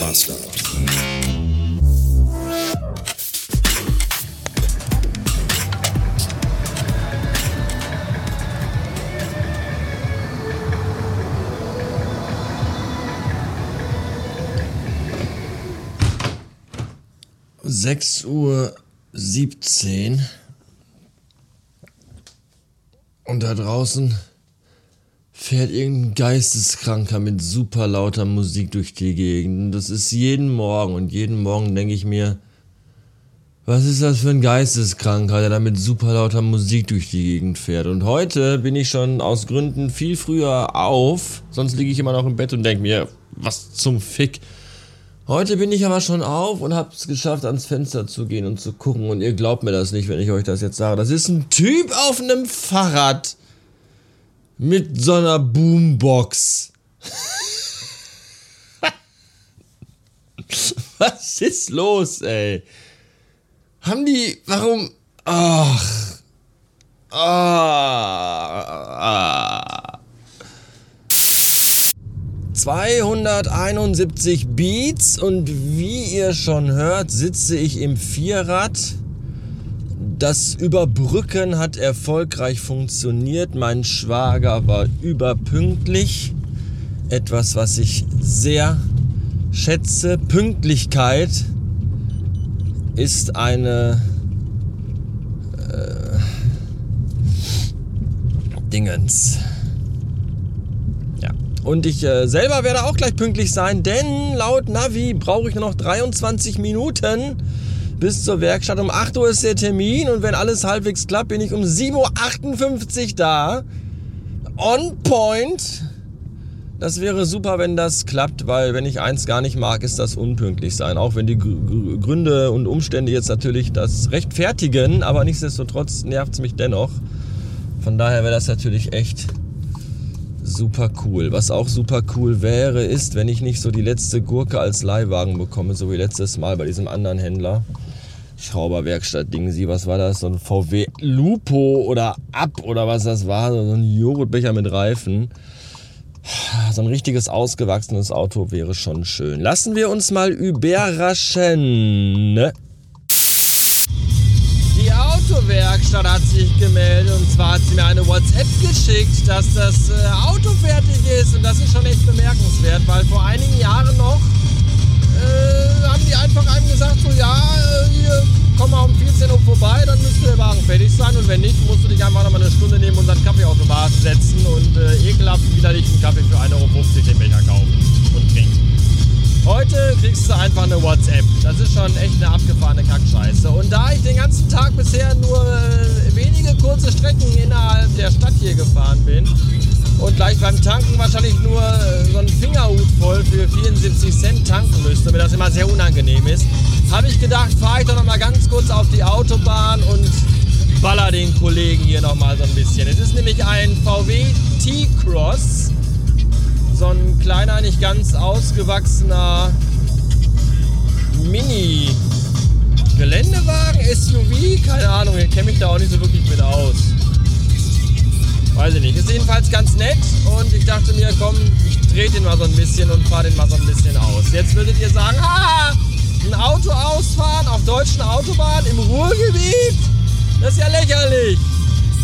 Master. Sechs Uhr siebzehn und da draußen fährt irgendein Geisteskranker mit super lauter Musik durch die Gegend. Das ist jeden Morgen und jeden Morgen denke ich mir, was ist das für ein Geisteskranker, der da mit super lauter Musik durch die Gegend fährt? Und heute bin ich schon aus Gründen viel früher auf, sonst liege ich immer noch im Bett und denke mir, was zum Fick. Heute bin ich aber schon auf und habe es geschafft, ans Fenster zu gehen und zu gucken. Und ihr glaubt mir das nicht, wenn ich euch das jetzt sage. Das ist ein Typ auf einem Fahrrad mit so einer Boombox. Was ist los, ey? Haben die. Warum. Ach. Ah. 271 Beats und wie ihr schon hört, sitze ich im Vierrad. Das Überbrücken hat erfolgreich funktioniert. Mein Schwager war überpünktlich. Etwas, was ich sehr schätze. Pünktlichkeit ist eine äh, Dingens. Ja. Und ich äh, selber werde auch gleich pünktlich sein, denn laut Navi brauche ich nur noch 23 Minuten bis zur Werkstatt. Um 8 Uhr ist der Termin und wenn alles halbwegs klappt, bin ich um 7.58 Uhr da. On point. Das wäre super, wenn das klappt, weil wenn ich eins gar nicht mag, ist das unpünktlich sein. Auch wenn die Gründe und Umstände jetzt natürlich das rechtfertigen, aber nichtsdestotrotz nervt es mich dennoch. Von daher wäre das natürlich echt super cool. Was auch super cool wäre, ist, wenn ich nicht so die letzte Gurke als Leihwagen bekomme, so wie letztes Mal bei diesem anderen Händler. Schrauberwerkstatt-Ding, sie, was war das? So ein VW Lupo oder Ab oder was das war, so ein Joghurtbecher mit Reifen. So ein richtiges ausgewachsenes Auto wäre schon schön. Lassen wir uns mal überraschen. Ne? Die Autowerkstatt hat sich gemeldet und zwar hat sie mir eine WhatsApp geschickt, dass das äh, Auto fertig ist und das ist schon echt bemerkenswert, weil vor einigen Jahren noch äh, haben die einfach einem gesagt, so ja, äh, hier, komm mal um 14 Uhr vorbei, dann müsste der Wagen fertig sein und wenn nicht, musst du dich einfach noch mal eine Stunde neben unseren Kaffeeautomaten setzen und äh, ekelhaft widerlichen Kaffee für 1,50 Euro den Becher kaufen und trinken. Heute kriegst du einfach eine WhatsApp. Das ist schon echt eine abgefahrene Kackscheiße. Und da ich den ganzen Tag bisher nur äh, wenige kurze Strecken innerhalb der Stadt hier gefahren bin, und gleich beim Tanken wahrscheinlich nur äh, so einen Fingerhut voll für 74 Cent tanken müsste, mir das immer sehr unangenehm ist, habe ich gedacht, fahre ich doch noch mal ganz kurz auf die Autobahn und baller den Kollegen hier noch mal so ein bisschen. Es ist nämlich ein VW T-Cross, so ein kleiner, nicht ganz ausgewachsener Mini Geländewagen, SUV, keine Ahnung, ich kenne mich da auch nicht so wirklich mit aus. Weiß ich nicht. Ist jedenfalls ganz nett und ich dachte mir, komm, ich drehe den mal so ein bisschen und fahre den mal so ein bisschen aus. Jetzt würdet ihr sagen, ah, ein Auto ausfahren auf deutschen Autobahnen im Ruhrgebiet? Das ist ja lächerlich.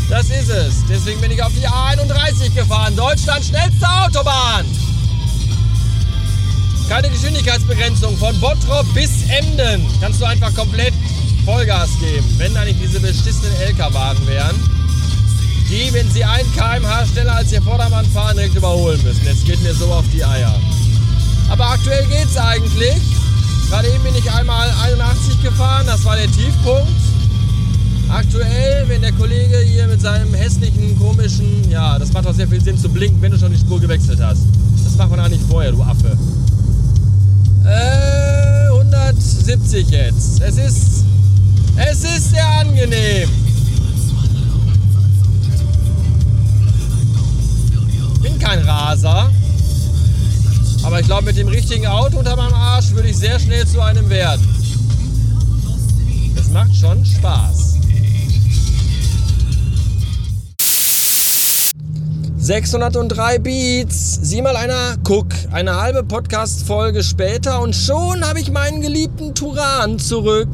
Das ist es. Deswegen bin ich auf die A31 gefahren. Deutschlands schnellste Autobahn. Keine Geschwindigkeitsbegrenzung von Bottrop bis Emden. Kannst du einfach komplett Vollgas geben, wenn da nicht diese beschissenen LKW-Wagen wären die, wenn sie ein kmh schneller als ihr Vordermann fahren, direkt überholen müssen. Jetzt geht mir so auf die Eier. Aber aktuell geht es eigentlich. Gerade eben bin ich einmal 81 gefahren, das war der Tiefpunkt. Aktuell, wenn der Kollege hier mit seinem hässlichen, komischen, ja, das macht auch sehr viel Sinn zu blinken, wenn du schon die Spur gewechselt hast. Das macht man auch nicht vorher, du Affe. Äh, 170 jetzt. Es ist, es ist sehr angenehm. Richtigen Auto unter meinem Arsch würde ich sehr schnell zu einem werden. Das macht schon Spaß. 603 Beats. Sieh mal einer, guck, eine halbe Podcast-Folge später und schon habe ich meinen geliebten Turan zurück.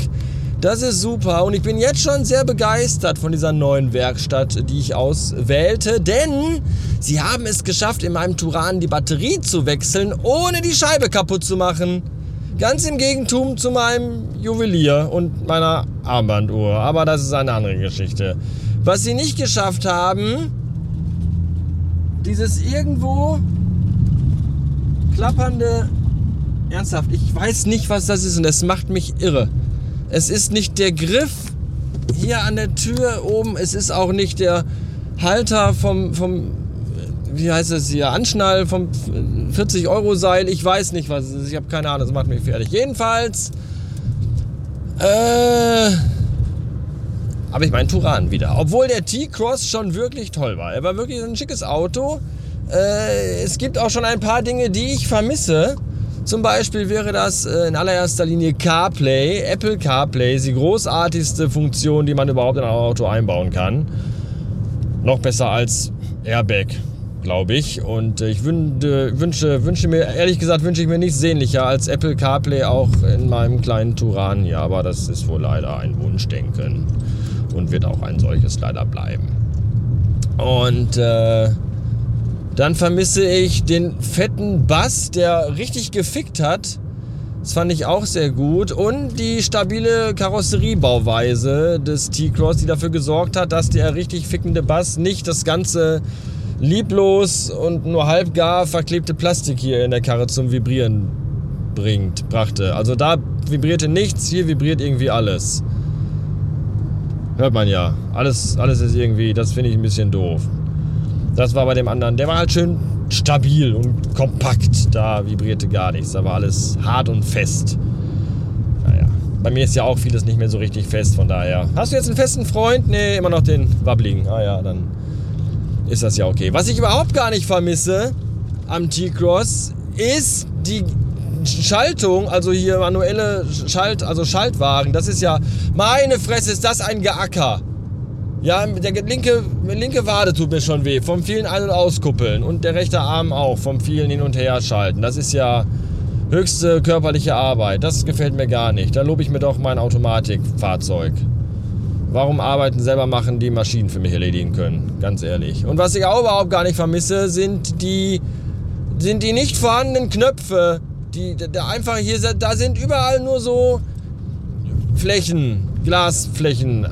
Das ist super und ich bin jetzt schon sehr begeistert von dieser neuen Werkstatt, die ich auswählte, denn sie haben es geschafft, in meinem Turan die Batterie zu wechseln, ohne die Scheibe kaputt zu machen. Ganz im Gegentum zu meinem Juwelier und meiner Armbanduhr, aber das ist eine andere Geschichte. Was sie nicht geschafft haben, dieses irgendwo klappernde, ernsthaft, ich weiß nicht, was das ist und es macht mich irre. Es ist nicht der Griff hier an der Tür oben, es ist auch nicht der Halter vom, vom wie heißt es hier, Anschnall vom 40-Euro-Seil. Ich weiß nicht, was es ist. Ich habe keine Ahnung, das macht mich fertig. Jedenfalls äh, habe ich meinen Turan wieder. Obwohl der T-Cross schon wirklich toll war. Er war wirklich ein schickes Auto. Äh, es gibt auch schon ein paar Dinge, die ich vermisse. Zum Beispiel wäre das äh, in allererster Linie CarPlay. Apple CarPlay die großartigste Funktion, die man überhaupt in ein Auto einbauen kann. Noch besser als Airbag, glaube ich. Und ich wünsche, wünsche, wünsche mir, ehrlich gesagt, wünsche ich mir nichts sehnlicher als Apple CarPlay auch in meinem kleinen Turan hier. Aber das ist wohl leider ein Wunschdenken und wird auch ein solches leider bleiben. Und äh, dann vermisse ich den fetten Bass, der richtig gefickt hat. Das fand ich auch sehr gut. Und die stabile Karosseriebauweise des T-Cross, die dafür gesorgt hat, dass der richtig fickende Bass nicht das ganze lieblos und nur halbgar verklebte Plastik hier in der Karre zum Vibrieren bringt, brachte. Also da vibrierte nichts, hier vibriert irgendwie alles. Hört man ja. Alles, alles ist irgendwie, das finde ich ein bisschen doof. Das war bei dem anderen, der war halt schön stabil und kompakt. Da vibrierte gar nichts. Da war alles hart und fest. Naja, bei mir ist ja auch vieles nicht mehr so richtig fest, von daher. Hast du jetzt einen festen Freund? Nee, immer noch den wabbligen. Ah ja, dann ist das ja okay. Was ich überhaupt gar nicht vermisse am T-Cross ist die Schaltung, also hier manuelle Schalt, also Schaltwagen. Das ist ja, meine Fresse, ist das ein Geacker. Ja, der linke, linke Wade tut mir schon weh, vom vielen Ein- und Auskuppeln. Und der rechte Arm auch, vom vielen Hin- und Herschalten. Das ist ja höchste körperliche Arbeit. Das gefällt mir gar nicht. Da lobe ich mir doch mein Automatikfahrzeug. Warum Arbeiten selber machen, die Maschinen für mich erledigen können? Ganz ehrlich. Und was ich auch überhaupt gar nicht vermisse, sind die, sind die nicht vorhandenen Knöpfe. Die, der einfach hier, da sind überall nur so Flächen, Glasflächen,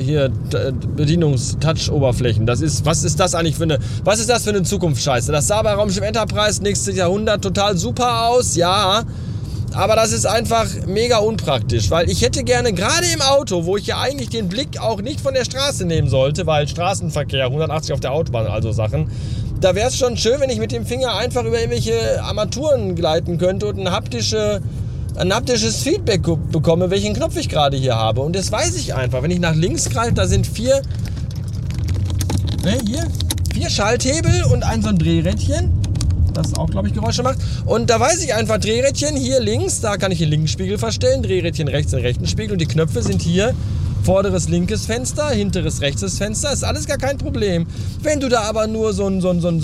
hier Bedienungs-Touch-Oberflächen. Das ist, was ist das eigentlich für eine, was ist das für eine Zukunftsscheiße? Das sah bei Raumschiff Enterprise nächstes Jahrhundert total super aus, ja. Aber das ist einfach mega unpraktisch, weil ich hätte gerne gerade im Auto, wo ich ja eigentlich den Blick auch nicht von der Straße nehmen sollte, weil Straßenverkehr, 180 auf der Autobahn, also Sachen, da wäre es schon schön, wenn ich mit dem Finger einfach über irgendwelche Armaturen gleiten könnte und eine haptische ein haptisches Feedback bekomme, welchen Knopf ich gerade hier habe. Und das weiß ich einfach. Wenn ich nach links greife, da sind vier, ne, hier, vier Schalthebel und ein so ein Drehrädchen, das auch, glaube ich, Geräusche macht. Und da weiß ich einfach, Drehrädchen hier links, da kann ich den linken Spiegel verstellen, Drehrädchen rechts den rechten Spiegel und die Knöpfe sind hier vorderes linkes Fenster, hinteres rechtes Fenster, ist alles gar kein Problem. Wenn du da aber nur so, ein, so, ein, so, ein,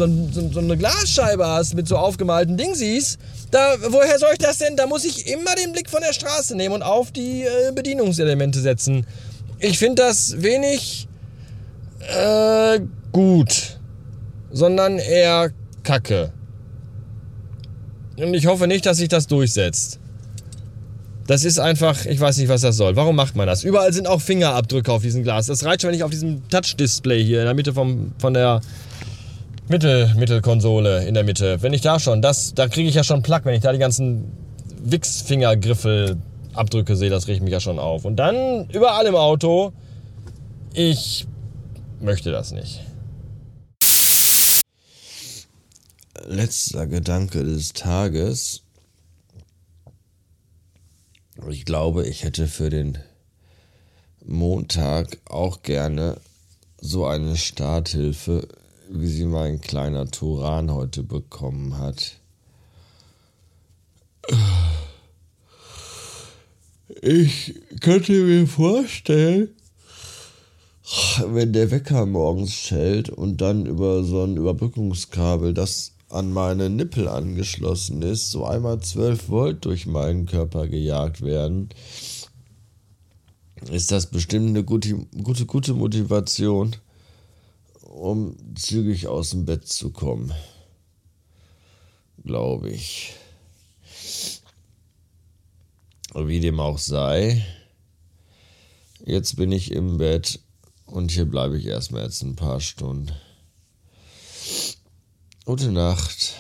so, eine Glasscheibe hast mit so aufgemalten Dingsies, da, woher soll ich das denn? Da muss ich immer den Blick von der Straße nehmen und auf die äh, Bedienungselemente setzen. Ich finde das wenig äh, gut, sondern eher kacke. Und ich hoffe nicht, dass sich das durchsetzt. Das ist einfach, ich weiß nicht, was das soll. Warum macht man das? Überall sind auch Fingerabdrücke auf diesem Glas. Das reicht schon, wenn ich auf diesem Touch-Display hier in der Mitte vom, von der Mittel, Mittelkonsole in der Mitte. Wenn ich da schon, das, da kriege ich ja schon Plack, wenn ich da die ganzen Wix-Fingergriffel-Abdrücke sehe, das riecht mich ja schon auf. Und dann überall im Auto, ich möchte das nicht. Letzter Gedanke des Tages. Ich glaube, ich hätte für den Montag auch gerne so eine Starthilfe wie sie mein kleiner Turan heute bekommen hat. Ich könnte mir vorstellen, wenn der Wecker morgens schellt und dann über so ein Überbrückungskabel, das an meine Nippel angeschlossen ist, so einmal 12 Volt durch meinen Körper gejagt werden, ist das bestimmt eine gute, gute, gute Motivation, um zügig aus dem Bett zu kommen. Glaube ich. Wie dem auch sei, jetzt bin ich im Bett und hier bleibe ich erstmal jetzt ein paar Stunden. Gute Nacht.